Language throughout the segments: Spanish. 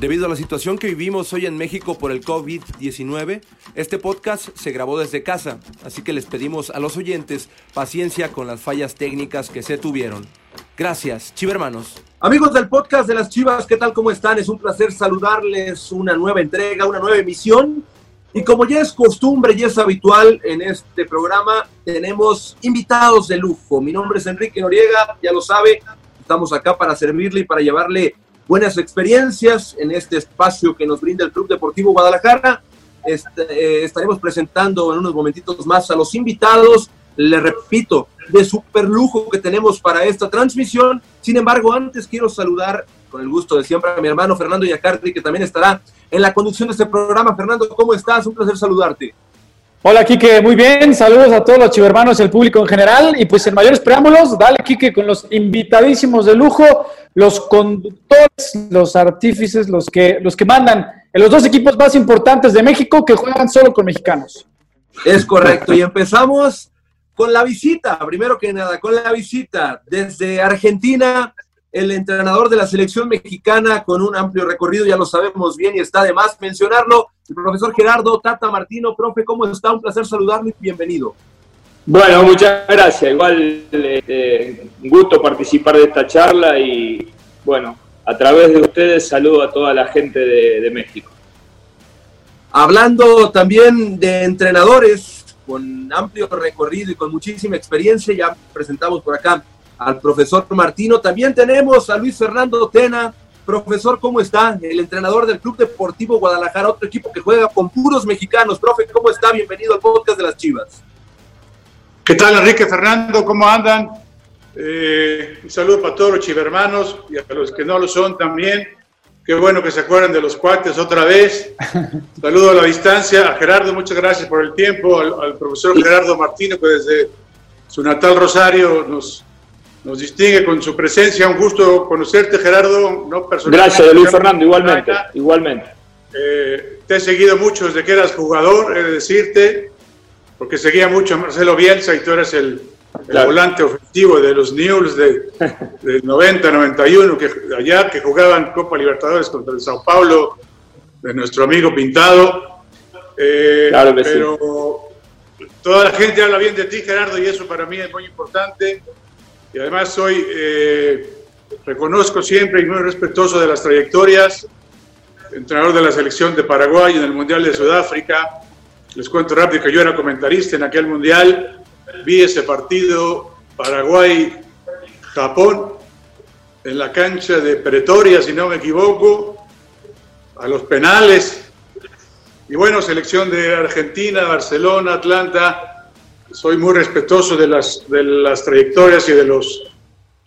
Debido a la situación que vivimos hoy en México por el COVID-19, este podcast se grabó desde casa, así que les pedimos a los oyentes paciencia con las fallas técnicas que se tuvieron. Gracias, chivermanos. Amigos del podcast de las Chivas, ¿qué tal? ¿Cómo están? Es un placer saludarles una nueva entrega, una nueva emisión. Y como ya es costumbre y es habitual en este programa, tenemos invitados de lujo. Mi nombre es Enrique Noriega, ya lo sabe, estamos acá para servirle y para llevarle buenas experiencias en este espacio que nos brinda el Club Deportivo Guadalajara. Este, eh, estaremos presentando en unos momentitos más a los invitados, le repito, de super lujo que tenemos para esta transmisión. Sin embargo, antes quiero saludar con el gusto de siempre a mi hermano Fernando Yacardi, que también estará en la conducción de este programa. Fernando, ¿cómo estás? Un placer saludarte. Hola, Quique, muy bien. Saludos a todos los chivermanos y el público en general. Y pues en mayores preámbulos, dale, Quique, con los invitadísimos de lujo, los conductores, los artífices, los que, los que mandan en los dos equipos más importantes de México que juegan solo con mexicanos. Es correcto. Y empezamos con la visita, primero que nada, con la visita desde Argentina, el entrenador de la selección mexicana con un amplio recorrido, ya lo sabemos bien y está de más mencionarlo, el profesor Gerardo Tata Martino. Profe, ¿cómo está? Un placer saludarle y bienvenido. Bueno, muchas gracias. Igual eh, un gusto participar de esta charla y bueno, a través de ustedes saludo a toda la gente de, de México. Hablando también de entrenadores con amplio recorrido y con muchísima experiencia, ya presentamos por acá al profesor Martino. También tenemos a Luis Fernando Tena. Profesor, ¿cómo está? El entrenador del Club Deportivo Guadalajara, otro equipo que juega con puros mexicanos. Profe, ¿cómo está? Bienvenido al podcast de las Chivas. ¿Qué tal, Enrique Fernando? ¿Cómo andan? Eh, un saludo para todos los chivermanos y a los que no lo son también. Qué bueno que se acuerdan de los cuates otra vez. Saludo a la distancia a Gerardo, muchas gracias por el tiempo. Al, al profesor Gerardo Martino, que desde su natal Rosario nos, nos distingue con su presencia. Un gusto conocerte, Gerardo. No Gracias, Luis Fernando, igualmente. igualmente. Eh, te he seguido mucho desde que eras jugador, he de decirte, porque seguía mucho a Marcelo Bielsa y tú eres el, el volante ofensivo de los News de, del 90-91, que allá que jugaban Copa Libertadores contra el Sao Paulo, de nuestro amigo Pintado. Eh, claro que pero sí. toda la gente habla bien de ti, Gerardo, y eso para mí es muy importante y además soy, eh, reconozco siempre y muy respetuoso de las trayectorias, entrenador de la selección de Paraguay en el Mundial de Sudáfrica. Les cuento rápido que yo era comentarista en aquel Mundial, vi ese partido Paraguay-Japón en la cancha de Pretoria, si no me equivoco, a los penales. Y bueno, selección de Argentina, Barcelona, Atlanta, soy muy respetuoso de las, de las trayectorias y de, los,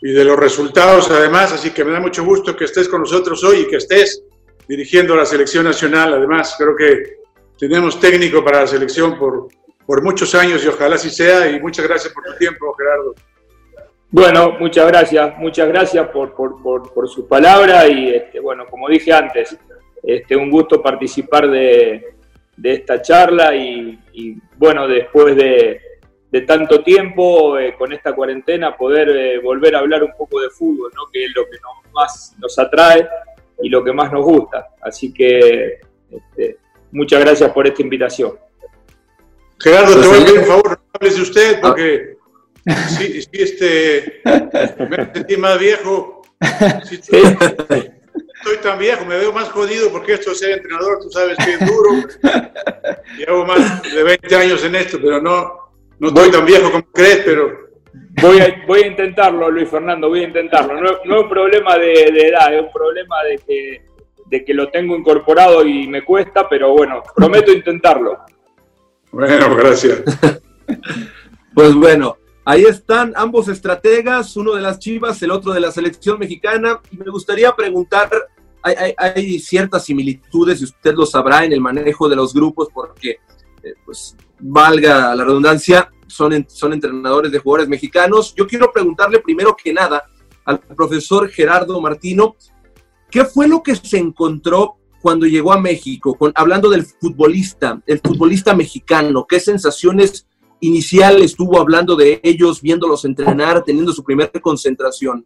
y de los resultados además, así que me da mucho gusto que estés con nosotros hoy y que estés dirigiendo la selección nacional. Además, creo que tenemos técnico para la selección por, por muchos años y ojalá así sea. Y muchas gracias por tu tiempo, Gerardo. Bueno, muchas gracias, muchas gracias por, por, por, por su palabra y este, bueno, como dije antes, este, un gusto participar de, de esta charla y, y bueno, después de, de tanto tiempo eh, con esta cuarentena poder eh, volver a hablar un poco de fútbol, ¿no? que es lo que nos, más nos atrae y lo que más nos gusta. Así que este, muchas gracias por esta invitación. Gerardo, te voy a pedir un favor, no hables de usted porque sí, sí, este, me sentí más viejo. Sí, estoy tan viejo, me veo más jodido porque esto de ser entrenador, tú sabes que es duro. Llevo más de 20 años en esto, pero no, no estoy tan viejo como crees, pero... Voy a, voy a intentarlo, Luis Fernando, voy a intentarlo. No, no es un problema de, de, edad, es un problema de que, de que lo tengo incorporado y me cuesta, pero bueno, prometo intentarlo. Bueno, gracias. pues bueno, ahí están ambos estrategas, uno de las Chivas, el otro de la selección mexicana. Y me gustaría preguntar, hay, hay, hay ciertas similitudes, y usted lo sabrá, en el manejo de los grupos, porque eh, pues valga la redundancia, son, son entrenadores de jugadores mexicanos. Yo quiero preguntarle primero que nada al profesor Gerardo Martino, ¿qué fue lo que se encontró cuando llegó a México, con, hablando del futbolista, el futbolista mexicano? ¿Qué sensaciones iniciales tuvo hablando de ellos, viéndolos entrenar, teniendo su primera concentración?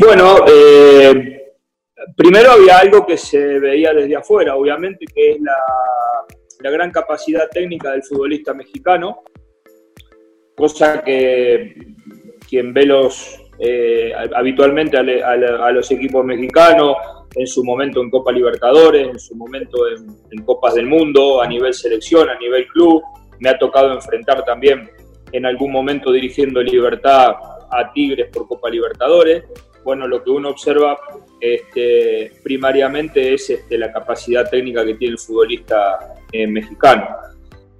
Bueno, eh, primero había algo que se veía desde afuera, obviamente, que es la, la gran capacidad técnica del futbolista mexicano, cosa que quien ve los, eh, habitualmente a, los equipos mexicanos, en su momento en Copa Libertadores, en su momento en, Copas del Mundo, a nivel selección, a nivel club. Me ha tocado enfrentar también en algún momento dirigiendo Libertad a Tigres por Copa Libertadores. Bueno, lo que uno observa este, primariamente es este, la capacidad técnica que tiene el futbolista eh, mexicano.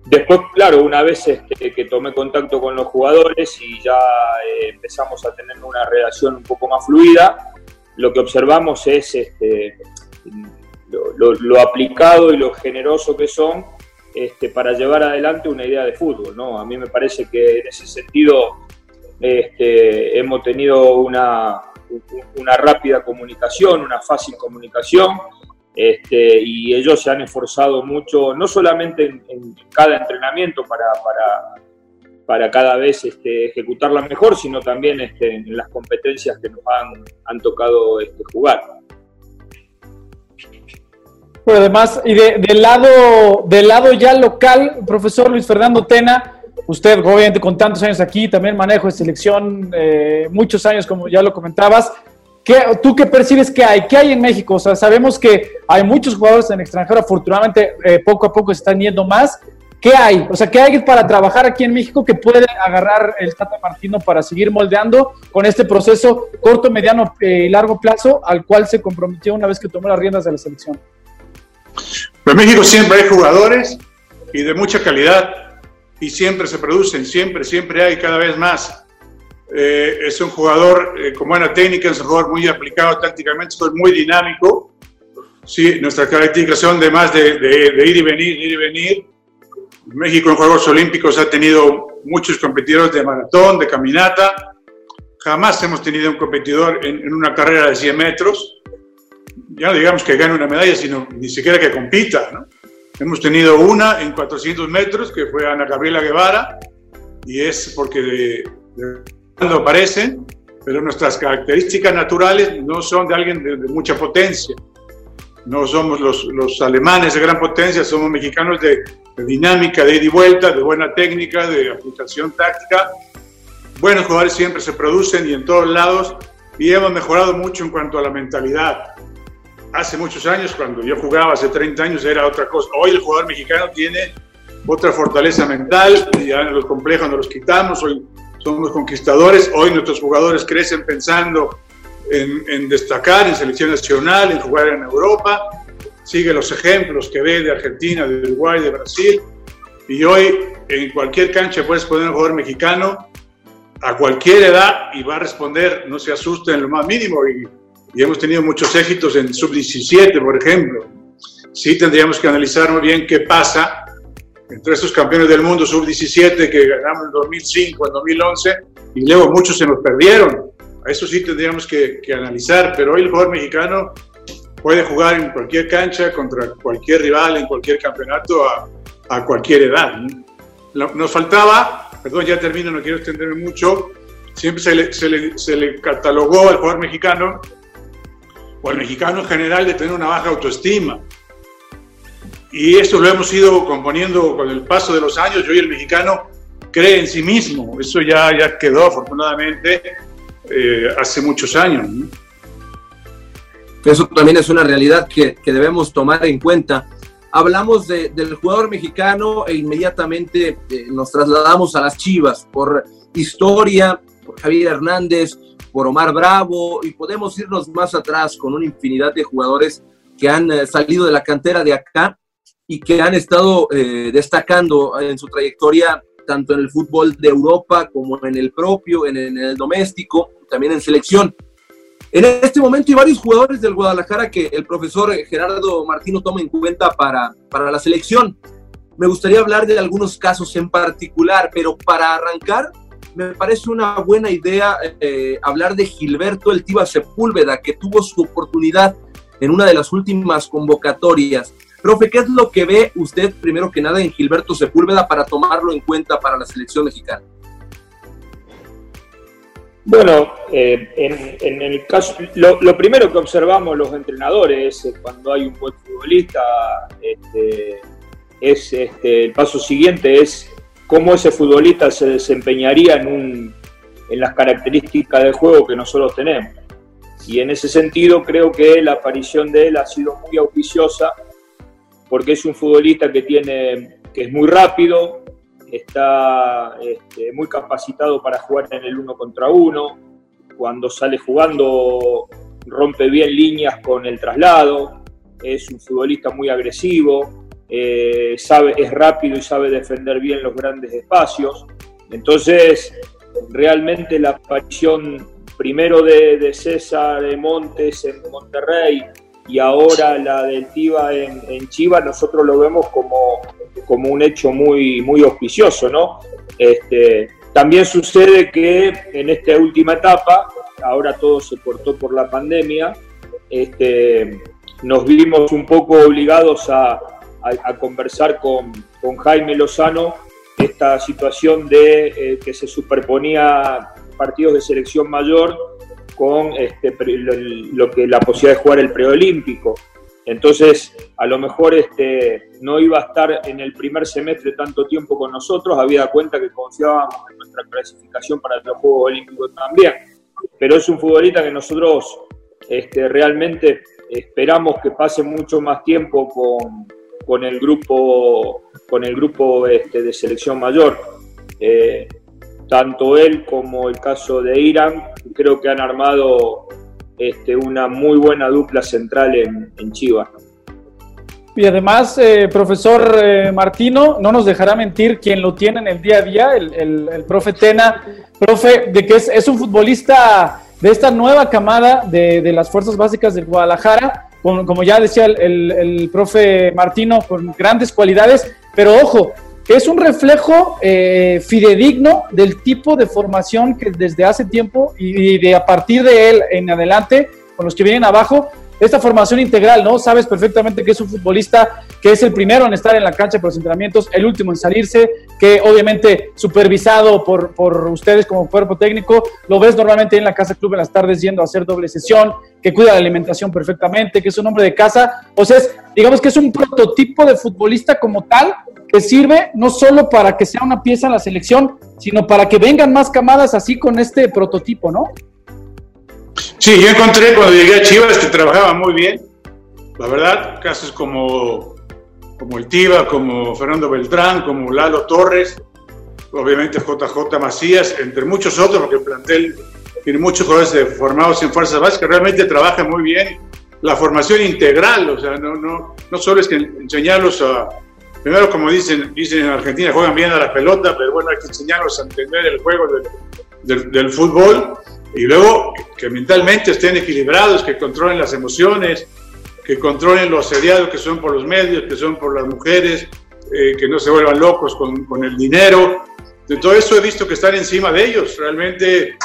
Después, claro, una vez este, que tomé contacto con los jugadores y ya eh, empezamos a tener una relación un poco más fluida, lo que observamos es este, lo, aplicado y lo generoso que son este, para llevar adelante una idea de fútbol. ¿no? A mí me parece que en ese sentido este, hemos tenido una, una rápida comunicación, una fácil comunicación este, y ellos se han esforzado mucho, no solamente en, cada entrenamiento para, para, para cada vez este, ejecutarla mejor, sino también este, en las competencias que nos han, han tocado jugar. Pero además, y del, lado, del lado ya local, profesor Luis Fernando Tena, usted obviamente con tantos años aquí, también manejo de selección, eh, muchos años como ya lo comentabas, ¿Tú qué percibes que hay? ¿Qué hay en México? O sea, sabemos que hay muchos jugadores en extranjero, afortunadamente eh, poco a poco se están yendo más. ¿Qué hay? O sea, ¿qué hay para trabajar aquí en México que puede agarrar el Tata Martino para seguir moldeando con este proceso corto, mediano eh, y largo plazo al cual se comprometió una vez que tomó las riendas de la selección? Pues México siempre hay jugadores y de mucha calidad y siempre se producen, siempre, siempre hay cada vez más. Eh, es un jugador eh, con buena técnica, es un jugador muy aplicado tácticamente, es muy dinámico. Sí, nuestra caracterización de más de, de, ir y venir, ir y venir. México en Juegos Olímpicos ha tenido muchos competidores de maratón, de caminata. Jamás hemos tenido un competidor en, una carrera de 100 metros. Ya no digamos que gane una medalla, sino ni siquiera que compita. ¿no? Hemos tenido una en 400 metros, que fue Ana Gabriela Guevara, y es porque de, cuando aparecen, pero nuestras características naturales no son de alguien de, mucha potencia. No somos los, los, alemanes de gran potencia, somos mexicanos de, dinámica, de ida y vuelta, de buena técnica, de aplicación táctica. Buenos jugadores siempre se producen y en todos lados, y hemos mejorado mucho en cuanto a la mentalidad. Hace muchos años, cuando yo jugaba, hace 30 años, era otra cosa. Hoy el jugador mexicano tiene otra fortaleza mental, ya los complejos nos los quitamos, hoy somos conquistadores. Hoy nuestros jugadores crecen pensando en, destacar en selección nacional, en jugar en Europa. Sigue los ejemplos que ve de Argentina, de Uruguay, de Brasil. Y hoy en cualquier cancha puedes poner un jugador mexicano a cualquier edad y va a responder, no se asusta en lo más mínimo. Y, y hemos tenido muchos éxitos en sub-17, por ejemplo. Sí tendríamos que analizar muy bien qué pasa entre estos campeones del mundo sub-17 que ganamos en 2005, en 2011, y luego muchos se nos perdieron. A eso sí tendríamos que, analizar, pero hoy el jugador mexicano puede jugar en cualquier cancha, contra cualquier rival, en cualquier campeonato, a, cualquier edad. Nos faltaba, perdón, ya termino, no quiero extenderme mucho, siempre se le, se le catalogó al jugador mexicano, o al mexicano en general, de tener una baja autoestima y esto lo hemos ido componiendo con el paso de los años. Yo y el mexicano cree en sí mismo. Eso ya, ya quedó afortunadamente eh, hace muchos años. Eso también es una realidad que, que debemos tomar en cuenta. Hablamos de, del jugador mexicano e inmediatamente eh, nos trasladamos a las Chivas por historia, por Javier Hernández, por Omar Bravo y podemos irnos más atrás con una infinidad de jugadores que han eh, salido de la cantera de acá y que han estado eh, destacando en su trayectoria tanto en el fútbol de Europa como en el propio, en, el doméstico, también en selección. En este momento hay varios jugadores del Guadalajara que el profesor Gerardo Martino toma en cuenta para, para la selección. Me gustaría hablar de algunos casos en particular, pero para arrancar, me parece una buena idea eh, hablar de Gilberto El Tiva Sepúlveda, que tuvo su oportunidad en una de las últimas convocatorias. Profe, ¿qué es lo que ve usted primero que nada en Gilberto Sepúlveda para tomarlo en cuenta para la selección mexicana? Bueno, eh, en, el caso, lo, primero que observamos los entrenadores es cuando hay un buen futbolista, este, es este, el paso siguiente es cómo ese futbolista se desempeñaría en las características del juego que nosotros tenemos. Y en ese sentido creo que la aparición de él ha sido muy auspiciosa porque es un futbolista que tiene que es muy rápido, está este, muy capacitado para jugar en el uno contra uno, cuando sale jugando rompe bien líneas con el traslado, es un futbolista muy agresivo, eh, sabe, es rápido y sabe defender bien los grandes espacios. Entonces, realmente la aparición primero de, de César de Montes en Monterrey y ahora la del Tiva en, en Chivas, nosotros lo vemos como, como un hecho muy, muy auspicioso, ¿no? Este, también sucede que en esta última etapa, ahora todo se cortó por la pandemia, este, nos vimos un poco obligados a, conversar con, Jaime Lozano esta situación de eh, que se superponía partidos de selección mayor con este, lo, que la posibilidad de jugar el preolímpico. Entonces, a lo mejor este, no iba a estar en el primer semestre tanto tiempo con nosotros, había cuenta que confiábamos en nuestra clasificación para los Juegos Olímpicos también. Pero es un futbolista que nosotros este, realmente esperamos que pase mucho más tiempo con, el grupo, con el grupo este, de selección mayor. Eh, tanto él como el caso de Irán, creo que han armado este, una muy buena dupla central en, en Chivas. Y además, eh, profesor eh, Martino, no nos dejará mentir quien lo tiene en el día a día, el, profe Tena, profe, de que es, un futbolista de esta nueva camada de, las fuerzas básicas del Guadalajara, como, como ya decía el, profe Martino, con grandes cualidades, pero ojo, es un reflejo eh, fidedigno del tipo de formación que desde hace tiempo y, de a partir de él en adelante, con los que vienen abajo, esta formación integral, ¿no? Sabes perfectamente que es un futbolista que es el primero en estar en la cancha por los entrenamientos, el último en salirse, que obviamente supervisado por, por ustedes como cuerpo técnico, lo ves normalmente en la casa club en las tardes yendo a hacer doble sesión, que cuida la alimentación perfectamente, que es un hombre de casa, o sea, digamos que es un prototipo de futbolista como tal, que sirve no solo para que sea una pieza en la selección, sino para que vengan más camadas así con este prototipo, ¿no? Sí, yo encontré cuando llegué a Chivas que trabajaba muy bien. La verdad, casos como, como el Tiva, como Fernando Beltrán, como Lalo Torres, obviamente JJ Macías, entre muchos otros, porque el plantel tiene muchos jugadores formados en fuerzas básicas, realmente trabaja muy bien. La formación integral, o sea, no, no, no solo es que enseñarlos a, primero, como dicen, dicen en Argentina, juegan bien a la pelota, pero bueno, hay que enseñarlos a entender el juego del, del, fútbol y luego que mentalmente estén equilibrados, que controlen las emociones, que controlen lo asediados que son por los medios, que son por las mujeres, eh, que no se vuelvan locos con, con, el dinero. De todo eso he visto que están encima de ellos. Realmente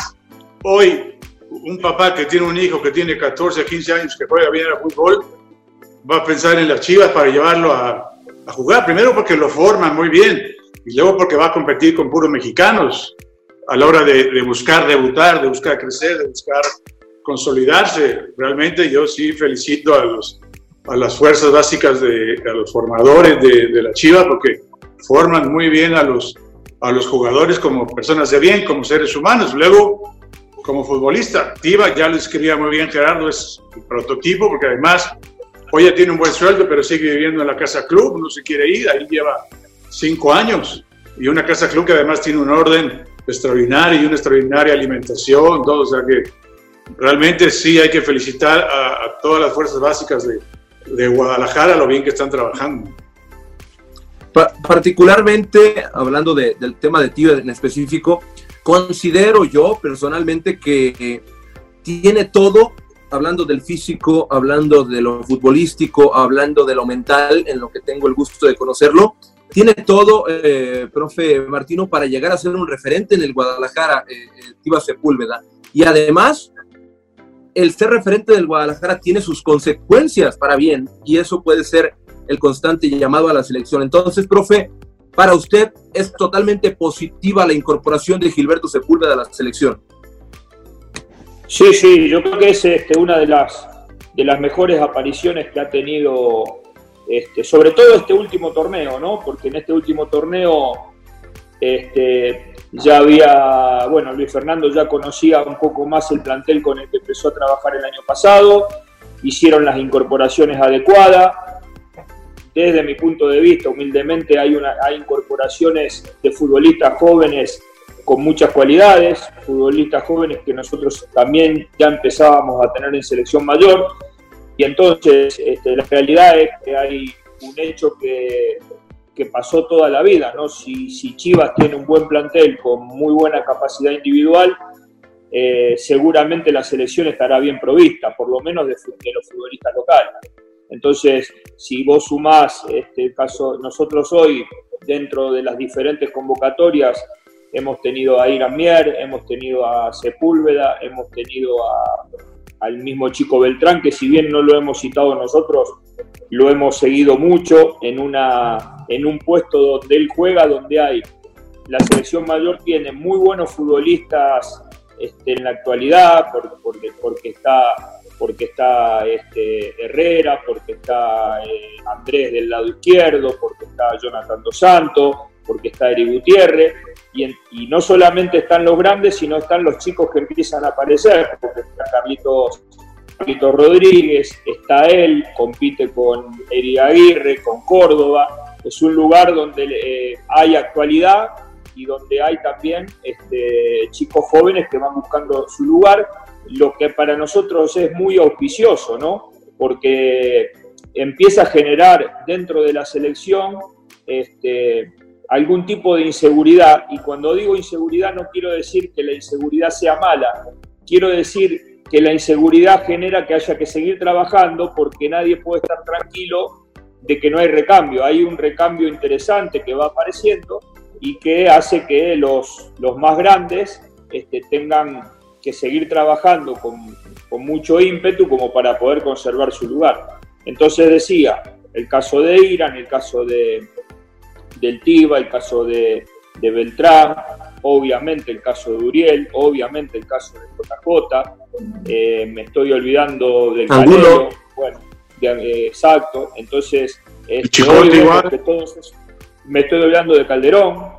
hoy un papá que tiene un hijo que tiene 14, 15 años que juega bien al fútbol, va a pensar en las chivas para llevarlo a, a jugar. Primero porque lo forman muy bien y luego porque va a competir con puros mexicanos a la hora de, buscar debutar, de buscar crecer, de buscar consolidarse. Realmente yo sí felicito a, los, a las fuerzas básicas, de, a los formadores de, de la Chiva porque forman muy bien a los, a los jugadores como personas de bien, como seres humanos. Luego, como futbolista, Tiva, ya lo escribía muy bien Gerardo, es el prototipo porque además Hoy ya tiene un buen sueldo, pero sigue viviendo en la casa club, no se quiere ir, ahí lleva cinco años. Y una casa club que además tiene un orden extraordinario y una extraordinaria alimentación, todo. O sea que realmente sí hay que felicitar a, todas las fuerzas básicas de, de, Guadalajara lo bien que están trabajando. particularmente, hablando del tema de tío en específico, considero yo personalmente que tiene todo hablando del físico, hablando de lo futbolístico, hablando de lo mental, en lo que tengo el gusto de conocerlo, tiene todo, eh, profe Martino, para llegar a ser un referente en el Guadalajara, eh, Tiva Sepúlveda. Y además, el ser referente del Guadalajara tiene sus consecuencias para bien, y eso puede ser el constante llamado a la selección. Entonces, profe, para usted es totalmente positiva la incorporación de Gilberto Sepúlveda a la selección. Sí, sí, yo creo que es este, una de las, de las mejores apariciones que ha tenido, este, sobre todo este último torneo, ¿no? Porque en este último torneo este, ya había, bueno, Luis Fernando ya conocía un poco más el plantel con el que empezó a trabajar el año pasado, hicieron las incorporaciones adecuadas. Desde mi punto de vista, humildemente, hay, una, hay incorporaciones de futbolistas jóvenes con muchas cualidades, futbolistas jóvenes que nosotros también ya empezábamos a tener en selección mayor. Y entonces este, la realidad es que hay un hecho que que pasó toda la vida, ¿no? Si, si, Chivas tiene un buen plantel con muy buena capacidad individual, eh, seguramente la selección estará bien provista, por lo menos de, los futbolistas locales. Entonces, si vos sumás este caso, nosotros hoy, dentro de las diferentes convocatorias, hemos tenido a Irán Mier, hemos tenido a Sepúlveda, hemos tenido a, al mismo Chico Beltrán, que si bien no lo hemos citado nosotros, lo hemos seguido mucho en, una, en un puesto donde él juega, donde hay la selección mayor tiene muy buenos futbolistas este, en la actualidad, porque, porque está, porque está este, Herrera, porque está eh, Andrés del lado izquierdo, porque está Jonathan Dos Santos, porque está Eri Gutiérrez, y, no solamente están los grandes, sino están los chicos que empiezan a aparecer, porque está Carlitos Carlitos Rodríguez, está él, compite con Eri Aguirre, con Córdoba. Es un lugar donde eh, hay actualidad y donde hay también este, chicos jóvenes que van buscando su lugar, lo que para nosotros es muy auspicioso, ¿no? Porque empieza a generar dentro de la selección este, algún tipo de inseguridad, y cuando digo inseguridad no quiero decir que la inseguridad sea mala, quiero decir que la inseguridad genera que haya que seguir trabajando porque nadie puede estar tranquilo de que no hay recambio. Hay un recambio interesante que va apareciendo y que hace que los, los más grandes este, tengan que seguir trabajando con, con mucho ímpetu como para poder conservar su lugar. Entonces decía, el caso de Irán, el caso de, del Tiba, el caso de, de Beltrán, obviamente el caso de Uriel, obviamente el caso de JJ, eh, me estoy olvidando del Calero, bueno, eh, exacto, entonces este, me estoy olvidando de Calderón,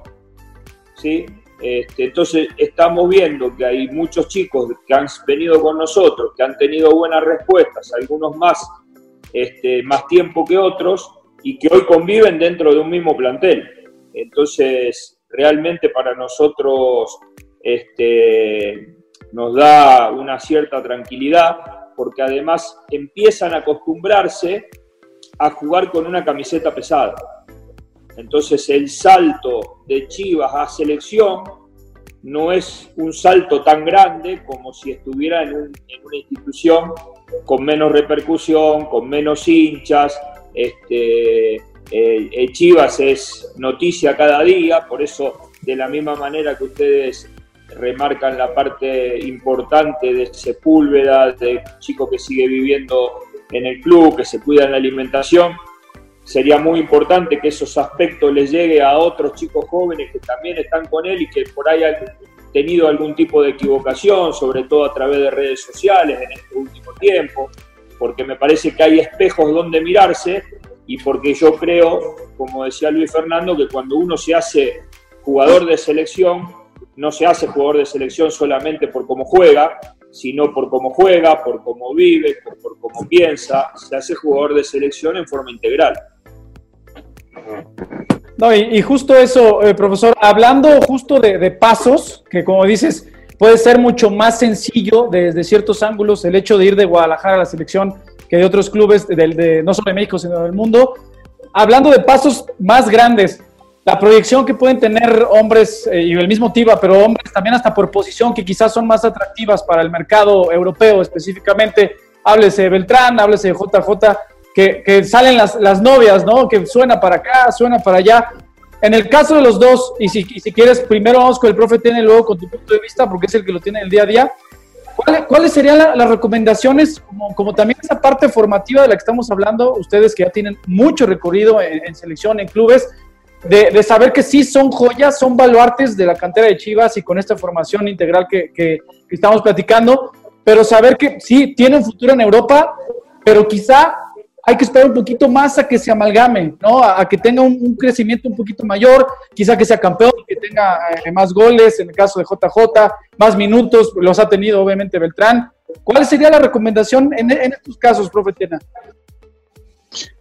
¿sí? Este, entonces estamos viendo que hay muchos chicos que han venido con nosotros, que han tenido buenas respuestas, algunos más, este, más tiempo que otros, y que hoy conviven dentro de un mismo plantel. Entonces, realmente para nosotros este, nos da una cierta tranquilidad porque además empiezan a acostumbrarse a jugar con una camiseta pesada. Entonces el salto de Chivas a selección no es un salto tan grande como si estuviera en, en una institución con menos repercusión, con menos hinchas, este, eh, Chivas es noticia cada día, por eso de la misma manera que ustedes remarcan la parte importante de Sepúlveda, de chico que sigue viviendo en el club, que se cuida en la alimentación, sería muy importante que esos aspectos les llegue a otros chicos jóvenes que también están con él y que por ahí han tenido algún tipo de equivocación, sobre todo a través de redes sociales en este último tiempo, porque me parece que hay espejos donde mirarse y porque yo creo, como decía Luis Fernando, que cuando uno se hace jugador de selección, no se hace jugador de selección solamente por cómo juega, sino por cómo juega, por cómo vive, por, cómo piensa, se hace jugador de selección en forma integral. No, y, justo eso, eh, profesor, hablando justo de, pasos, que como dices, puede ser mucho más sencillo desde ciertos ángulos el hecho de ir de Guadalajara a la selección que de otros clubes, de, no solo de México, sino del mundo. Hablando de pasos más grandes, la proyección que pueden tener hombres eh, y el mismo TIVA, pero hombres también hasta por posición que quizás son más atractivas para el mercado europeo específicamente. Háblese de Beltrán, háblese de JJ, que, que salen las, las, novias, ¿no? Que suena para acá, suena para allá. En el caso de los dos, y si, quieres, primero vamos con el profe, tiene luego con tu punto de vista, porque es el que lo tiene el día a día. ¿Cuáles, serían las recomendaciones, como, también esa parte formativa de la que estamos hablando, ustedes que ya tienen mucho recorrido en, selección, en clubes, de, saber que sí son joyas, son baluartes de la cantera de Chivas y con esta formación integral que, estamos platicando, pero saber que sí, tiene un futuro en Europa, pero quizá hay que esperar un poquito más a que se amalgame, ¿no? A, que tenga un, crecimiento un poquito mayor, quizá que sea campeón, que tenga eh, más goles, en el caso de JJ, más minutos, los ha tenido obviamente Beltrán. ¿Cuál sería la recomendación en, estos casos, profe Tiena?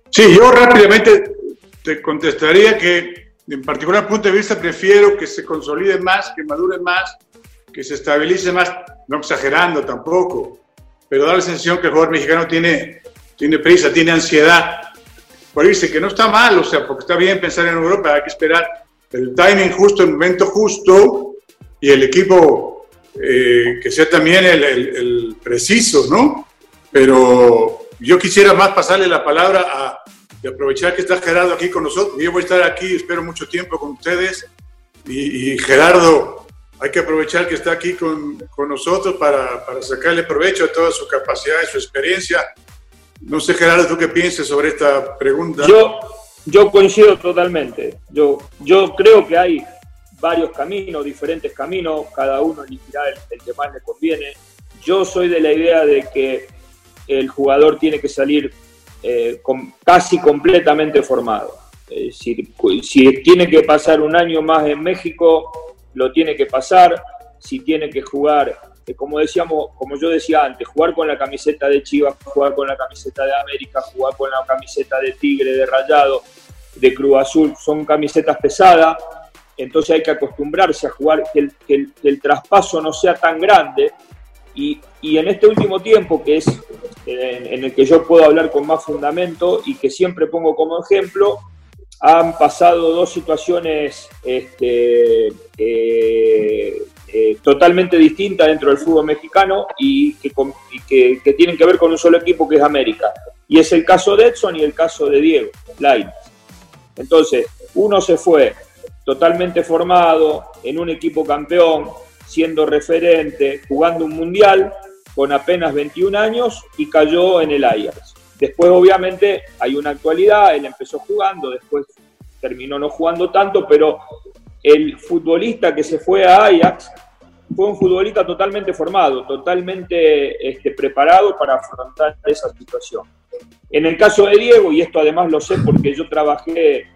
Sí, yo rápidamente te contestaría que, en particular punto de vista, prefiero que se consolide más, que madure más, que se estabilice más, no exagerando tampoco, pero da la sensación que el jugador mexicano tiene tiene prisa, tiene ansiedad por irse, que no está mal, o sea, porque está bien pensar en Europa, hay que esperar el timing justo, el momento justo y el equipo eh, que sea también el, preciso, ¿no? Pero yo quisiera más pasarle la palabra a, aprovechar que está Gerardo aquí con nosotros. Yo voy a estar aquí, espero mucho tiempo con ustedes. Y, Gerardo, hay que aprovechar que está aquí con, con nosotros para, para, sacarle provecho a toda su capacidad y su experiencia no sé, Gerardo, ¿tú qué piensas sobre esta pregunta? Yo, yo coincido totalmente. Yo, yo creo que hay varios caminos, diferentes caminos, cada uno elegirá el, que más le conviene. Yo soy de la idea de que el jugador tiene que salir eh, casi completamente formado. si, si tiene que pasar un año más en México, lo tiene que pasar. Si tiene que jugar como decíamos, como yo decía antes, jugar con la camiseta de Chivas, jugar con la camiseta de América, jugar con la camiseta de Tigre, de Rayado, de Cruz Azul, son camisetas pesadas, entonces hay que acostumbrarse a jugar, que el, traspaso no sea tan grande. Y, en este último tiempo, que es en, el que yo puedo hablar con más fundamento y que siempre pongo como ejemplo, han pasado dos situaciones este, eh, eh, totalmente distinta dentro del fútbol mexicano y, que, tienen que ver con un solo equipo que es América. Y es el caso de Edson y el caso de Diego Lainez. Entonces, uno se fue totalmente formado en un equipo campeón, siendo referente, jugando un mundial con apenas 21 años y cayó en el Ajax. Después, obviamente, hay una actualidad, él empezó jugando, después terminó no jugando tanto, pero el futbolista que se fue a Ajax fue un futbolista totalmente formado, totalmente este, preparado para afrontar esa situación. En el caso de Diego, y esto además lo sé porque yo trabajé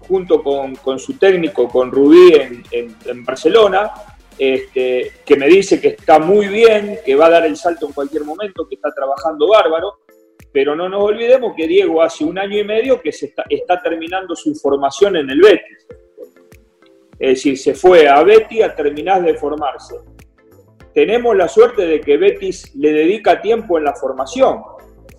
junto con, su técnico, con Rubí, en, Barcelona, este, que me dice que está muy bien, que va a dar el salto en cualquier momento, que está trabajando bárbaro, pero no nos olvidemos que Diego hace un año y medio que se está, está terminando su formación en el Betis. Es decir, se fue a Betis a terminar de formarse. Tenemos la suerte de que Betis le dedica tiempo en la formación.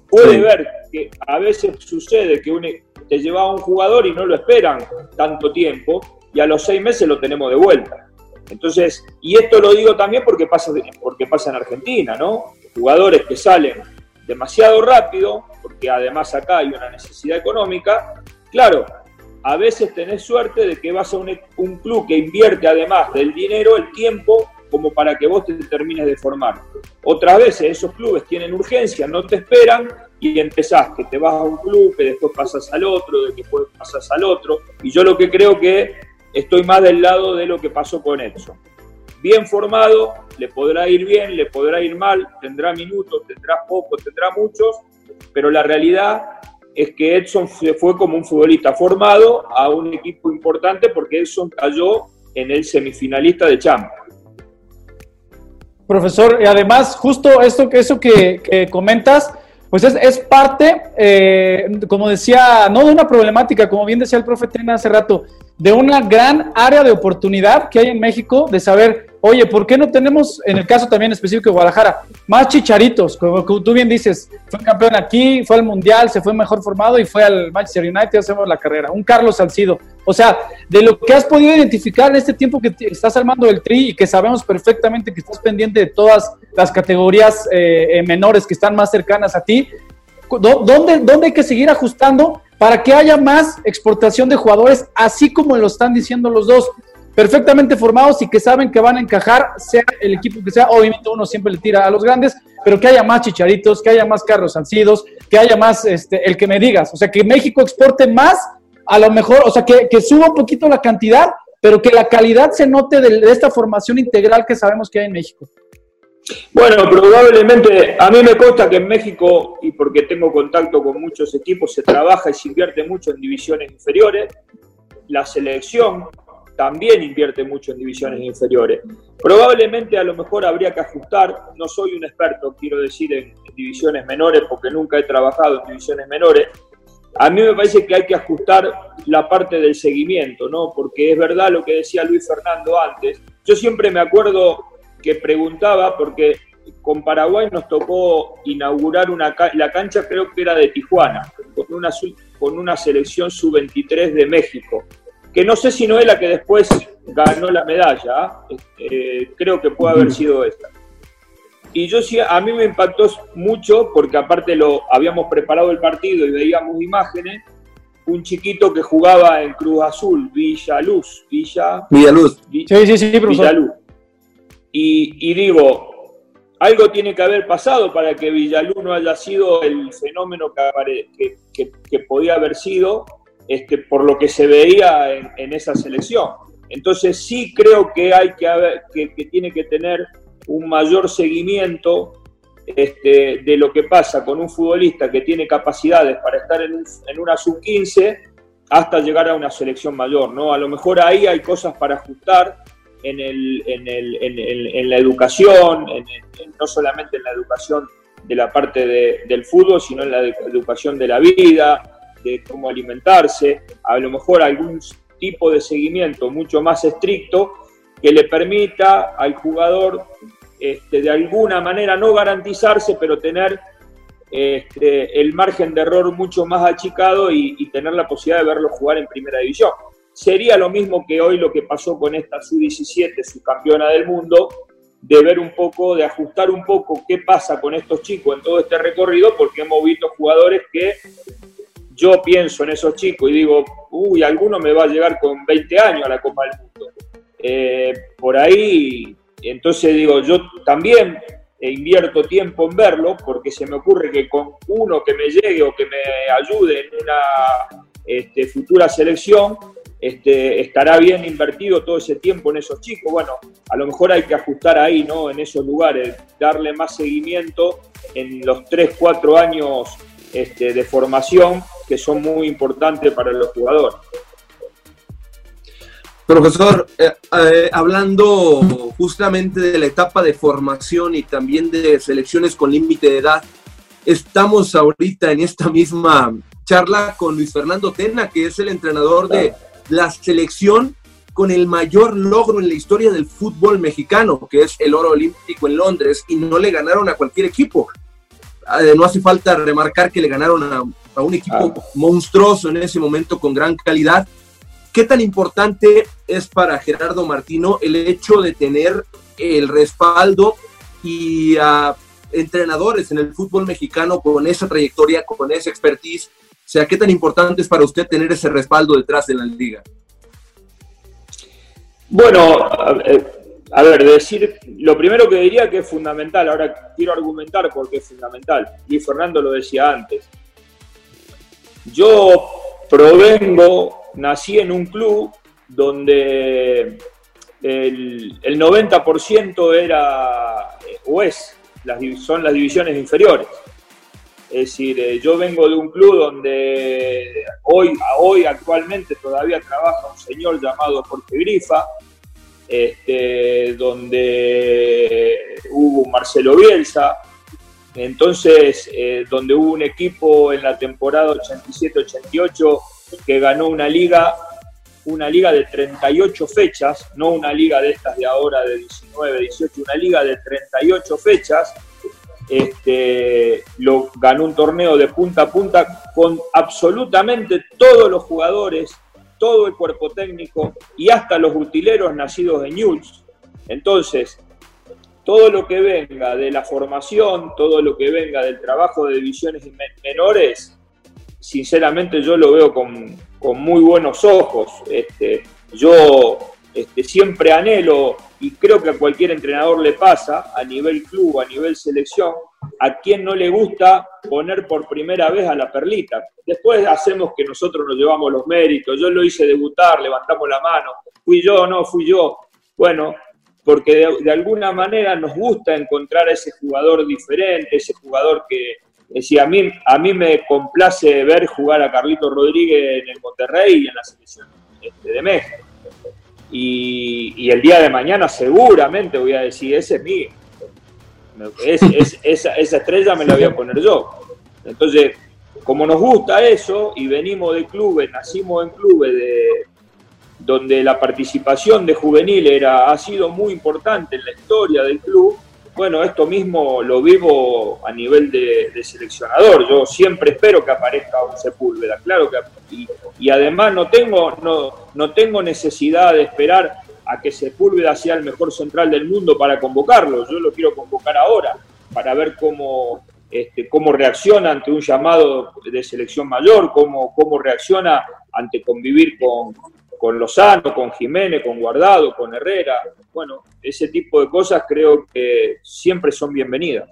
Puede ver que a veces sucede que te lleva a un jugador y no lo esperan tanto tiempo y a los seis meses lo tenemos de vuelta. Entonces, y esto lo digo también porque pasa, porque pasa en Argentina, ¿no? Jugadores que salen demasiado rápido, porque además acá hay una necesidad económica, claro, a veces tenés suerte de que vas a un, club que invierte además del dinero el tiempo como para que vos te termines de formar. Otras veces esos clubes tienen urgencia, no te esperan y empezás que te vas a un club, que después pasas al otro, de que después pasas al otro. Y yo lo que creo que estoy más del lado de lo que pasó con Edson. Bien formado, le podrá ir bien, le podrá ir mal, tendrá minutos, tendrá pocos, tendrá muchos, pero la realidad es que Edson fue como un futbolista formado a un equipo importante porque Edson cayó en el semifinalista de Champions. Profesor, y además, justo esto, eso que, comentas, pues es, parte, eh, como decía, no de una problemática, como bien decía el profe Tena hace rato, de una gran área de oportunidad que hay en México de saber Oye, ¿por qué no tenemos, en el caso también específico de Guadalajara, más chicharitos? Como, tú bien dices, fue campeón aquí, fue al Mundial, se fue mejor formado y fue al Manchester United, hacemos la carrera. Un Carlos Salcido. O sea, de lo que has podido identificar en este tiempo que estás armando el tri y que sabemos perfectamente que estás pendiente de todas las categorías eh, eh, menores que están más cercanas a ti, ¿dónde, ¿dónde hay que seguir ajustando para que haya más exportación de jugadores, así como lo están diciendo los dos? Perfectamente formados y que saben que van a encajar, sea el equipo que sea. Obviamente uno siempre le tira a los grandes, pero que haya más chicharitos, que haya más carros ansidos, que haya más, este, el que me digas. O sea, que México exporte más, a lo mejor, o sea, que, suba un poquito la cantidad, pero que la calidad se note de, esta formación integral que sabemos que hay en México. Bueno, probablemente a mí me consta que en México, y porque tengo contacto con muchos equipos, se trabaja y se invierte mucho en divisiones inferiores. La selección también invierte mucho en divisiones inferiores. Probablemente a lo mejor habría que ajustar, no soy un experto, quiero decir, en, divisiones menores, porque nunca he trabajado en divisiones menores. A mí me parece que hay que ajustar la parte del seguimiento, ¿no? Porque es verdad lo que decía Luis Fernando antes. Yo siempre me acuerdo que preguntaba, porque con Paraguay nos tocó inaugurar una, la cancha, creo que era de Tijuana, con una, con una selección sub-23 de México, que no sé si no es la que después ganó la medalla, eh, creo que puede haber sido esta. Y yo sí, a mí me impactó mucho, porque aparte lo habíamos preparado el partido y veíamos imágenes, un chiquito que jugaba en Cruz Azul, Villa Luz, Villa... Villaluz. sí, sí, sí, profesor. Villaluz y, digo, algo tiene que haber pasado para que Villalú no haya sido el fenómeno que, que, podía haber sido este, por lo que se veía en, esa selección. Entonces sí creo que hay que, haber, que, tiene que tener un mayor seguimiento este, de lo que pasa con un futbolista que tiene capacidades para estar en, en una sub-15 hasta llegar a una selección mayor, ¿no? A lo mejor ahí hay cosas para ajustar en, el, en, el, en, la educación, no solamente en la educación de la parte del fútbol, sino en la educación de la vida, de cómo alimentarse, a lo mejor algún tipo de seguimiento mucho más estricto que le permita al jugador este, de alguna manera no garantizarse, pero tener este, el margen de error mucho más achicado y, y tener la posibilidad de verlo jugar en primera división. Sería lo mismo que hoy lo que pasó con esta Sub-17, su campeona del mundo, de ver un poco, de ajustar un poco qué pasa con estos chicos en todo este recorrido, porque hemos visto jugadores que yo pienso en esos chicos y digo, uy, alguno me va a llegar con 20 años a la Copa del Mundo. Eh, por ahí, entonces digo, yo también invierto tiempo en verlo, porque se me ocurre que con uno que me llegue o que me ayude en una este, futura selección, este, estará bien invertido todo ese tiempo en esos chicos. Bueno, a lo mejor hay que ajustar ahí, ¿no? En esos lugares, darle más seguimiento en los 3, 4 años este, de formación que son muy importantes para los jugadores. Profesor, eh, eh, hablando justamente de la etapa de formación y también de selecciones con límite de edad, estamos ahorita en esta misma charla con Luis Fernando Tena, que es el entrenador de la selección con el mayor logro en la historia del fútbol mexicano, que es el oro olímpico en Londres, y no le ganaron a cualquier equipo. Eh, no hace falta remarcar que le ganaron a, un equipo ah. monstruoso en ese momento con gran calidad. ¿Qué tan importante es para Gerardo Martino el hecho de tener el respaldo y a entrenadores en el fútbol mexicano con esa trayectoria, con esa expertise o sea, ¿qué tan importante es para usted tener ese respaldo detrás de la liga? Bueno, a ver, decir, lo primero que diría que es fundamental, ahora quiero argumentar porque es fundamental, y Fernando lo decía antes. Yo provengo, nací en un club donde el, el 90% era, o es, las, son las divisiones inferiores. Es decir, eh, yo vengo de un club donde hoy, hoy actualmente todavía trabaja un señor llamado Jorge Grifa, este, donde hubo Marcelo Bielsa, entonces eh, donde hubo un equipo en la temporada 87-88 que ganó una liga, una liga de 38 fechas, no una liga de estas de ahora de 19, 18, una liga de 38 fechas, este, lo, ganó un torneo de punta a punta con absolutamente todos los jugadores, todo el cuerpo técnico y hasta los utileros nacidos de Newell's. Entonces, todo lo que venga de la formación, todo lo que venga del trabajo de divisiones menores, sinceramente yo lo veo con, muy buenos ojos. Este, yo este, siempre anhelo, y creo que a cualquier entrenador le pasa, a nivel club, a nivel selección, a quien no le gusta poner por primera vez a la perlita. Después hacemos que nosotros nos llevamos los méritos. Yo lo hice debutar, levantamos la mano. Fui yo, no, fui yo. Bueno, porque de, alguna manera nos gusta encontrar a ese jugador diferente, ese jugador que, decía, a mí, a mí me complace ver jugar a Carlito Rodríguez en el Monterrey y en la selección este, de México. Y, el día de mañana seguramente voy a decir, ese es mío. Esa, esa estrella me la voy a poner yo. Entonces, como nos gusta eso y venimos de clubes, nacimos en clubes de, donde la participación de juvenil era, ha sido muy importante en la historia del club, bueno, esto mismo lo vivo a nivel de, seleccionador. Yo siempre espero que aparezca un Sepúlveda, claro que y, además no tengo, no, no tengo necesidad de esperar a que Sepúlveda sea el mejor central del mundo para convocarlo. Yo lo quiero convocar ahora para ver cómo, este, cómo reacciona ante un llamado de selección mayor, cómo, cómo reacciona ante convivir con, con Lozano, con Jiménez, con Guardado, con Herrera. Bueno, ese tipo de cosas creo que siempre son bienvenidas.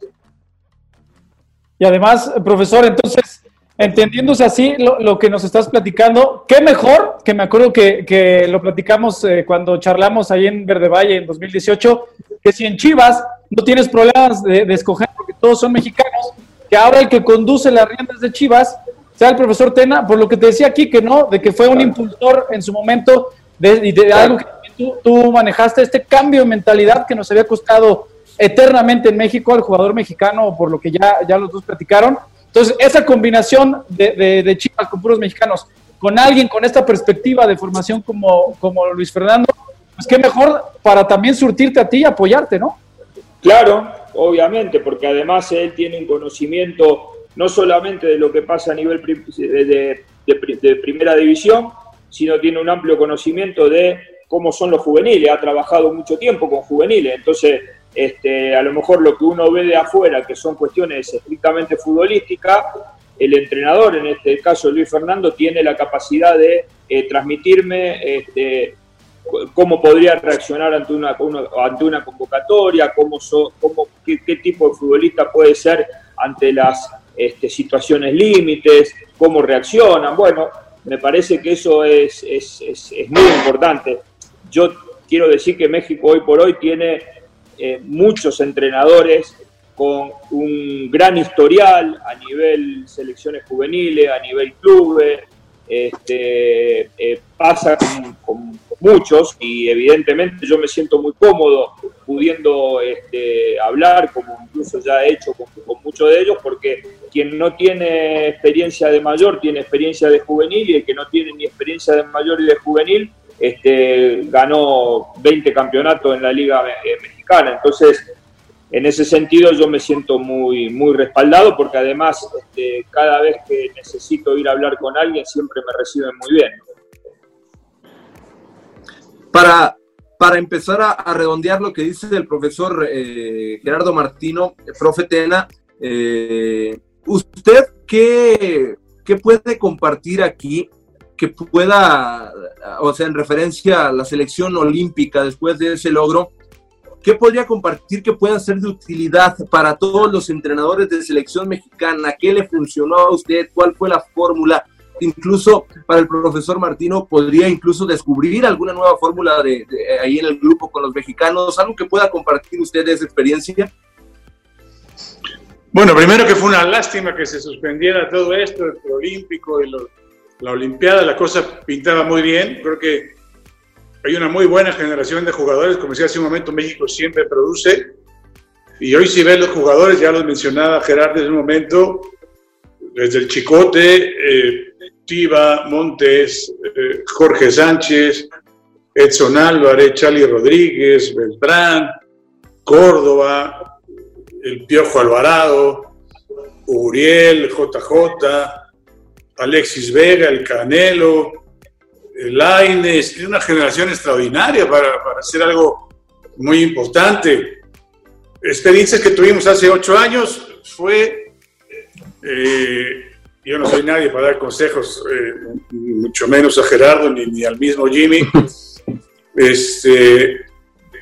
Y además, profesor, entonces, entendiéndose así lo, que nos estás platicando, qué mejor, que me acuerdo que, lo platicamos eh, cuando charlamos ahí en Verde Valle en 2018, que si en Chivas no tienes problemas de, de escoger porque todos son mexicanos, que ahora el que conduce las riendas de Chivas sea el profesor Tena, por lo que te decía aquí, que no, de que fue un impulsor en su momento de, de algo que tú, manejaste, este cambio de mentalidad que nos había costado eternamente en México al jugador mexicano, por lo que ya, ya los dos platicaron. Entonces, esa combinación de, de, Chivas con puros mexicanos, con alguien con esta perspectiva de formación como, como Luis Fernando, pues qué mejor para también surtirte a ti y apoyarte, ¿no? Claro, obviamente, porque además él tiene un conocimiento no solamente de lo que pasa a nivel de, primera división, sino tiene un amplio conocimiento de cómo son los juveniles, ha trabajado mucho tiempo con juveniles, entonces este, a lo mejor lo que uno ve de afuera, que son cuestiones estrictamente futbolísticas, el entrenador, en este caso Luis Fernando, tiene la capacidad de eh, transmitirme este, cómo podría reaccionar ante una, ante una convocatoria, cómo, qué, tipo de futbolista puede ser ante las este, situaciones límites, cómo reaccionan. Bueno, me parece que eso es, muy importante. Yo quiero decir que México hoy por hoy tiene eh, muchos entrenadores con un gran historial a nivel selecciones juveniles, a nivel clubes, este, eh, pasa con, muchos y evidentemente yo me siento muy cómodo pudiendo este, hablar, como incluso ya he hecho con, muchos de ellos, porque quien no tiene experiencia de mayor tiene experiencia de juvenil y el que no tiene ni experiencia de mayor y de juvenil este, ganó 20 campeonatos en la Liga eh, Mexicana. Entonces, en ese sentido yo me siento muy, muy respaldado porque además este, cada vez que necesito ir a hablar con alguien siempre me reciben muy bien. Para, para empezar a, redondear lo que dice el profesor eh, Gerardo Martino, el eh, ¿usted qué, qué puede compartir aquí que pueda, o sea, en referencia a la selección olímpica después de ese logro, ¿Qué podría compartir que pueda ser de utilidad para todos los entrenadores de selección mexicana? ¿Qué le funcionó a usted? ¿Cuál fue la fórmula? Incluso para el profesor Martino podría incluso descubrir alguna nueva fórmula de, ahí en el grupo con los mexicanos, algo que pueda compartir usted de esa experiencia. Bueno, primero que fue una lástima que se suspendiera todo esto, el olímpico y la Olimpiada, la cosa pintaba muy bien, creo que hay una muy buena generación de jugadores, como decía hace un momento, México siempre produce. Y hoy si ven los jugadores, ya los mencionaba Gerardo en un momento, desde el Chicote, eh, Tiva, Montes, eh, Jorge Sánchez, Edson Álvarez, Charlie Rodríguez, Beltrán, Córdoba, el Piojo Alvarado, Uriel, JJ, Alexis Vega, el Canelo, Laines, es una generación extraordinaria para, para, hacer algo muy importante. Experiencias que tuvimos hace ocho años fue, eh, yo no soy nadie para dar consejos, eh, mucho menos a Gerardo ni, ni al mismo Jimmy, este,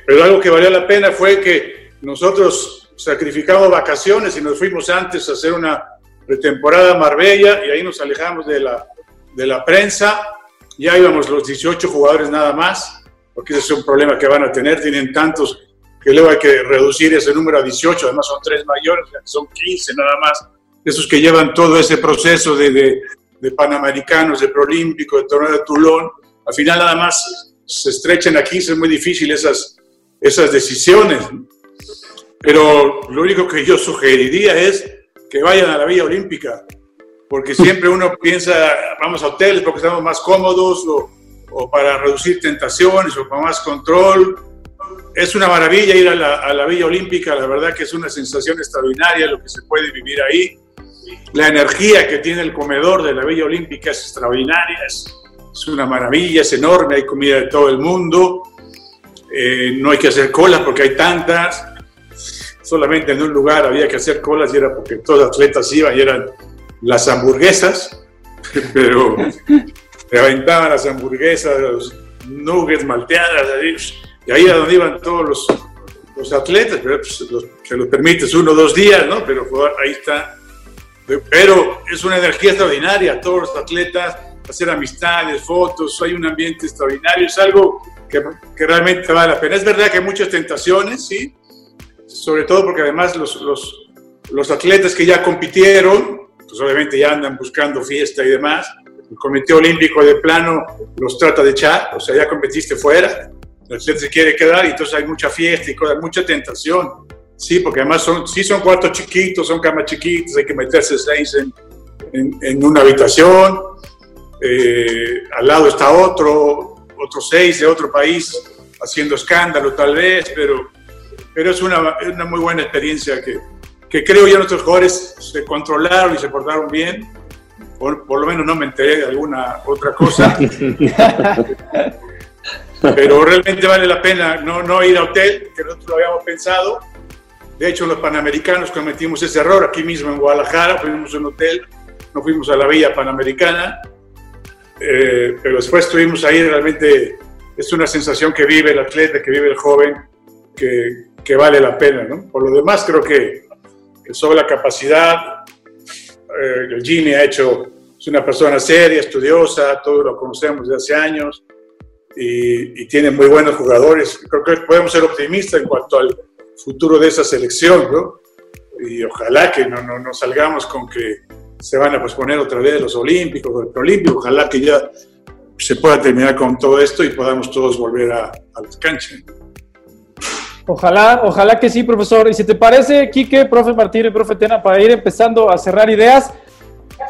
pero algo que valió la pena fue que nosotros sacrificamos vacaciones y nos fuimos antes a hacer una pretemporada Marbella y ahí nos alejamos de la, de la prensa. Ya íbamos los 18 jugadores nada más, porque ese es un problema que van a tener, tienen tantos que luego hay que reducir ese número a 18, además son tres mayores, son 15 nada más, esos que llevan todo ese proceso de, de, de Panamericanos, de Prolímpico, de Torneo de Tulón, al final nada más se estrechan a 15, es muy difícil esas, esas decisiones. Pero lo único que yo sugeriría es que vayan a la Villa Olímpica, porque siempre uno piensa, vamos a hoteles porque estamos más cómodos o, para reducir tentaciones o para más control. Es una maravilla ir a la, Villa Olímpica, la verdad que es una sensación extraordinaria lo que se puede vivir ahí. La energía que tiene el comedor de la Villa Olímpica es extraordinaria, es, es una maravilla, es enorme, hay comida de todo el mundo, eh, no hay que hacer colas porque hay tantas, solamente en un lugar había que hacer colas y era porque todos los atletas iban y eran las hamburguesas, pero le aventaban las hamburguesas, los nuggets malteadas, y ahí era donde iban todos los, los atletas, pero pues, los, se los permites uno o dos días, ¿no? Pero ahí está. Pero es una energía extraordinaria, todos los atletas, hacer amistades, fotos, hay un ambiente extraordinario, es algo que, que realmente vale la pena. Es verdad que hay muchas tentaciones, sí, sobre todo porque además los, los, atletas que ya compitieron, pues obviamente ya andan buscando fiesta y demás, el Comité Olímpico de plano los trata de echar, o sea, ya competiste fuera, el atleta se quiere quedar y entonces hay mucha fiesta y mucha tentación. Sí, porque además son, sí son cuartos chiquitos, son camas chiquitas, hay que meterse seis en, en, en una habitación, eh, al lado está otro, otros seis de otro país haciendo escándalo tal vez, pero, pero es una, una muy buena experiencia que, que creo ya nuestros jugadores se controlaron y se portaron bien. Por, por, lo menos no me enteré de alguna otra cosa. Pero realmente vale la pena no, no ir a hotel, que nosotros lo habíamos pensado. De hecho, los panamericanos cometimos ese error aquí mismo en Guadalajara, fuimos a un hotel, no fuimos a la Villa Panamericana, eh, pero después estuvimos ahí, realmente es una sensación que vive el atleta, que vive el joven, que, que vale la pena. ¿no? Por lo demás, creo que, sobre la capacidad, eh, el Gini ha hecho, es una persona seria, estudiosa, todos lo conocemos de hace años y, y, tiene muy buenos jugadores. Creo que podemos ser optimistas en cuanto al futuro de esa selección, ¿no? Y ojalá que no, no, no salgamos con que se van a posponer otra vez los Olímpicos, los Olímpicos, ojalá que ya se pueda terminar con todo esto y podamos todos volver a, a las canchas. Ojalá, ojalá que sí, profesor. Y si te parece, Quique, profe Martínez, profe Tena, para ir empezando a cerrar ideas,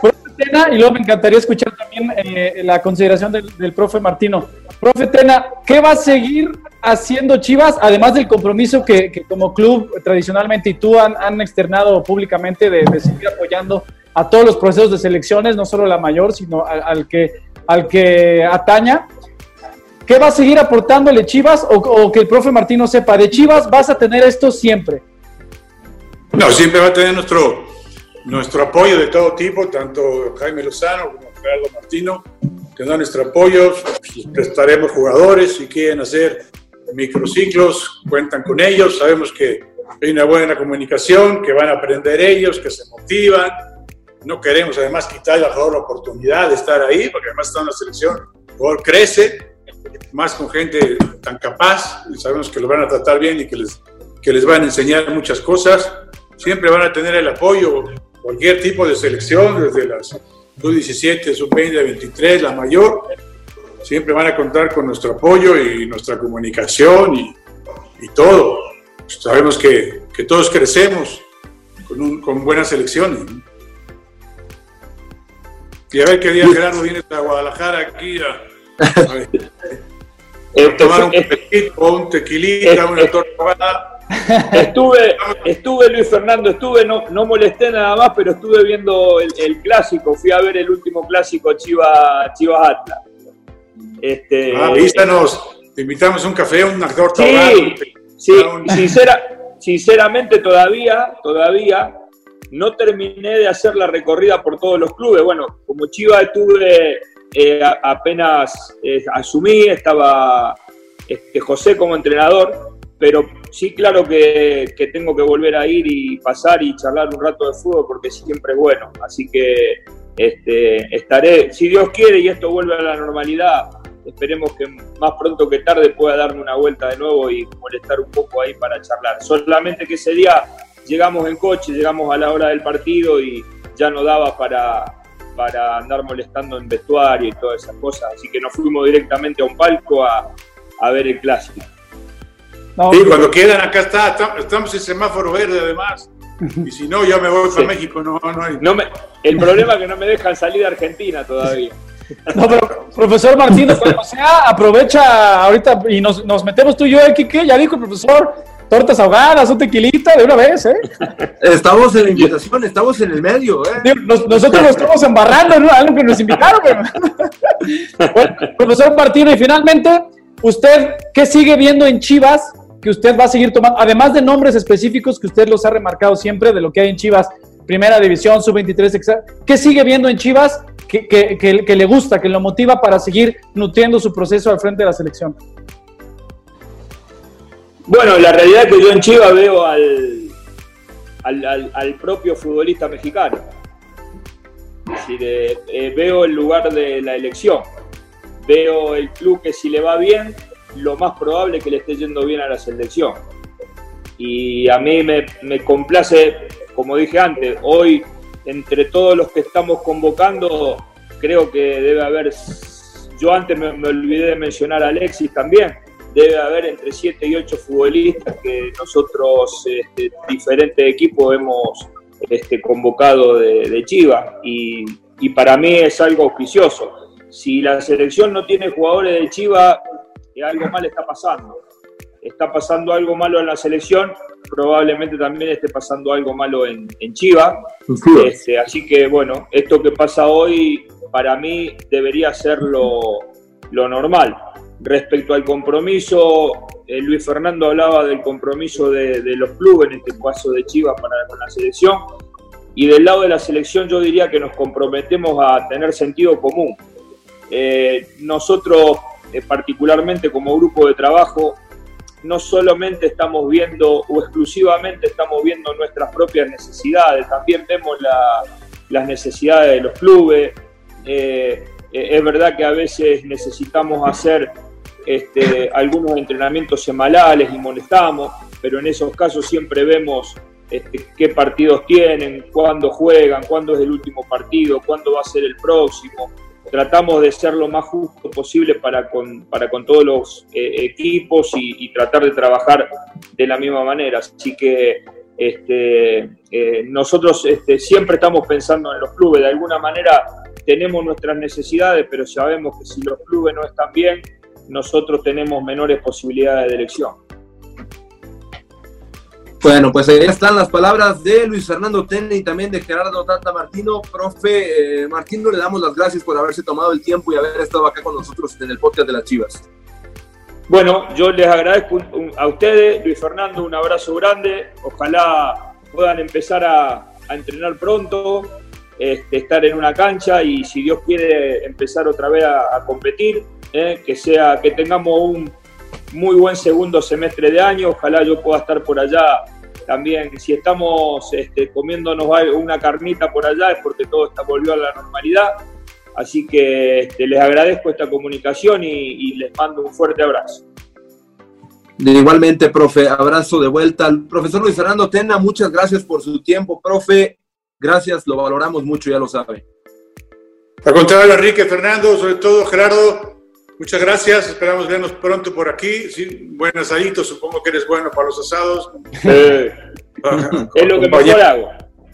profe Tena, y luego me encantaría escuchar también eh, la consideración del, del, profe Martino. Profe Tena, ¿qué va a seguir haciendo Chivas, además del compromiso que, como club tradicionalmente y tú han, externado públicamente de, seguir apoyando a todos los procesos de selecciones, no solo la mayor, sino al que, al que ataña? ¿Qué va a seguir aportándole Chivas o, que el profe Martino sepa? De Chivas vas a tener esto siempre. No, siempre va a tener nuestro, nuestro apoyo de todo tipo, tanto Jaime Lozano como Gerardo Martino, que dan nuestro apoyo. Prestaremos jugadores si quieren hacer microciclos, cuentan con ellos. Sabemos que hay una buena comunicación, que van a aprender ellos, que se motivan. No queremos además quitarle al jugador la oportunidad de estar ahí, porque además está en la selección. El jugador crece, más con gente tan capaz, sabemos que lo van a tratar bien y que les, que les van a enseñar muchas cosas. Siempre van a tener el apoyo, cualquier tipo de selección, desde las sub-17, sub-20, 23, la mayor, siempre van a contar con nuestro apoyo y nuestra comunicación y, y todo. Sabemos que, que, todos crecemos con, un, con buenas selecciones. Y a ver qué día Gerardo viene a Guadalajara aquí a tomar un cafecito, un tequilita, una torta. Estuve, estuve, Luis Fernando, estuve, no, no molesté nada más, pero estuve viendo el, el clásico, fui a ver el último clásico Chivas Chivas Atlas. Este, ah, avísanos, te invitamos a un café, un actor Sí, sí sincera, sinceramente todavía, todavía no terminé de hacer la recorrida por todos los clubes. Bueno, como Chivas estuve eh, apenas eh, asumí, estaba este, José como entrenador, pero sí claro que, tengo que volver a ir y pasar y charlar un rato de fútbol porque siempre es bueno. Así que este, estaré, si Dios quiere y esto vuelve a la normalidad, esperemos que más pronto que tarde pueda darme una vuelta de nuevo y molestar un poco ahí para charlar. Solamente que ese día llegamos en coche, llegamos a la hora del partido y ya no daba para, para andar molestando en vestuario y todas esas cosas, así que nos fuimos directamente a un palco a, a ver el clásico. sí, cuando quieran, acá está, estamos en semáforo verde además. Y si no, ya me voy para México. No, no, hay... no me, el problema es que no me dejan salir de Argentina todavía. No, pero profesor Martínez, o sea, aprovecha ahorita y nos, nos metemos tú y yo, ¿eh, Kike? Ya dijo el profesor, tortas ahogadas, un tequilita de una vez, ¿eh? Estamos en la invitación, estamos en el medio, ¿eh? nosotros nos estamos embarrando, ¿no? Algo que nos invitaron, pero... bueno, profesor Martínez, y finalmente, ¿usted qué sigue viendo en Chivas que usted va a seguir tomando, además de nombres específicos que usted los ha remarcado siempre de lo que hay en Chivas, Primera División, Sub-23, ¿qué sigue viendo en Chivas que, que, le gusta, que lo motiva para seguir nutriendo su proceso al frente de la selección? Bueno, la realidad es que yo en Chivas veo al, al, al, propio futbolista mexicano. Es decir, eh, veo el lugar de la elección. Veo el club que si le va bien, lo más probable es que le esté yendo bien a la selección. Y a mí me, me complace, como dije antes, hoy entre todos los que estamos convocando, creo que debe haber, yo antes me, olvidé de mencionar a Alexis también, debe haber entre 7 y 8 futbolistas que nosotros, este, diferentes equipos, hemos este, convocado de, de Chivas y, y, para mí es algo auspicioso. Si la selección no tiene jugadores de Chivas, algo mal está pasando. Está pasando algo malo en la selección, probablemente también esté pasando algo malo en, en Chiva. Este, así que bueno, esto que pasa hoy para mí debería ser lo, lo normal. Respecto al compromiso, eh, Luis Fernando hablaba del compromiso de, los clubes, en este caso de Chivas para con la selección. Y del lado de la selección yo diría que nos comprometemos a tener sentido común. Eh, nosotros eh, particularmente como grupo de trabajo, no solamente estamos viendo o exclusivamente estamos viendo nuestras propias necesidades, también vemos las necesidades de los clubes. Es verdad que a veces necesitamos hacer este, algunos entrenamientos semanales y molestamos, pero en esos casos siempre vemos este, qué partidos tienen, cuándo juegan, cuándo es el último partido, cuándo va a ser el próximo tratamos de ser lo más justo posible para con, para con todos los eh, equipos y, tratar de trabajar de la misma manera. Así que este, eh, nosotros este, siempre estamos pensando en los clubes, de alguna manera tenemos nuestras necesidades, pero sabemos que si los clubes no están bien, nosotros tenemos menores posibilidades de elección. Bueno, pues ahí están las palabras de Luis Fernando Tene y también de Gerardo Tata Martino. Profe eh, Martino, le damos las gracias por haberse tomado el tiempo y haber estado acá con nosotros en el podcast de las Chivas. Bueno, yo les agradezco a ustedes, Luis Fernando, un abrazo grande. Ojalá puedan empezar a, entrenar pronto, este, estar en una cancha y si Dios quiere empezar otra vez a, competir, eh, que sea que tengamos un muy buen segundo semestre de año. Ojalá yo pueda estar por allá también. Si estamos este, comiéndonos una carnita por allá es porque todo está volvió a la normalidad. Así que este, les agradezco esta comunicación y, les mando un fuerte abrazo. Igualmente, profe, abrazo de vuelta. al profesor Luis Fernando Tena, muchas gracias por su tiempo, profe. Gracias, lo valoramos mucho, ya lo sabe. Al contrario, Enrique, Fernando, sobre todo Gerardo, Muchas gracias, esperamos vernos pronto por aquí. Sí, buen asadito, supongo que eres bueno para los asados. es lo que mejor hago.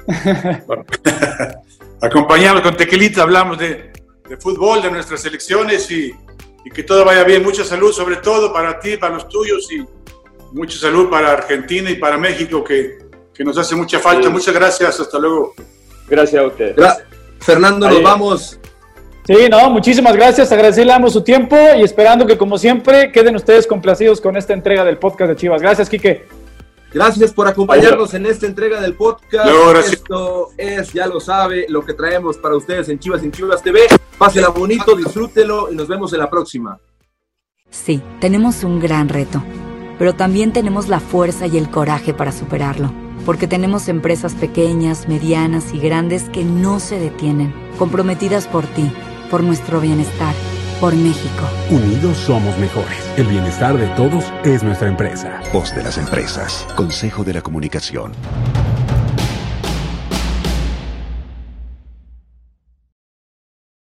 Acompañados con tequilita, hablamos de, fútbol, de nuestras selecciones y, que todo vaya bien. Mucha salud, sobre todo para ti, para los tuyos y mucha salud para Argentina y para México, que, nos hace mucha falta. Muchas gracias, hasta luego. Gracias a ustedes. Fernando, nos vamos. Sí, no, muchísimas gracias. Agradecerle a ambos su tiempo y esperando que, como siempre, queden ustedes complacidos con esta entrega del podcast de Chivas. Gracias, Quique. Gracias por acompañarnos en esta entrega del podcast. Esto es, ya lo sabe, lo que traemos para ustedes en Chivas en Chivas TV. Pásenla bonito, disfrútelo y nos vemos en la próxima. Sí, tenemos un gran reto, pero también tenemos la fuerza y el coraje para superarlo, porque tenemos empresas pequeñas, medianas y grandes que no se detienen, comprometidas por ti por nuestro bienestar por México. Unidos somos mejores. El bienestar de todos es nuestra empresa. Voz de las empresas. Consejo de la Comunicación.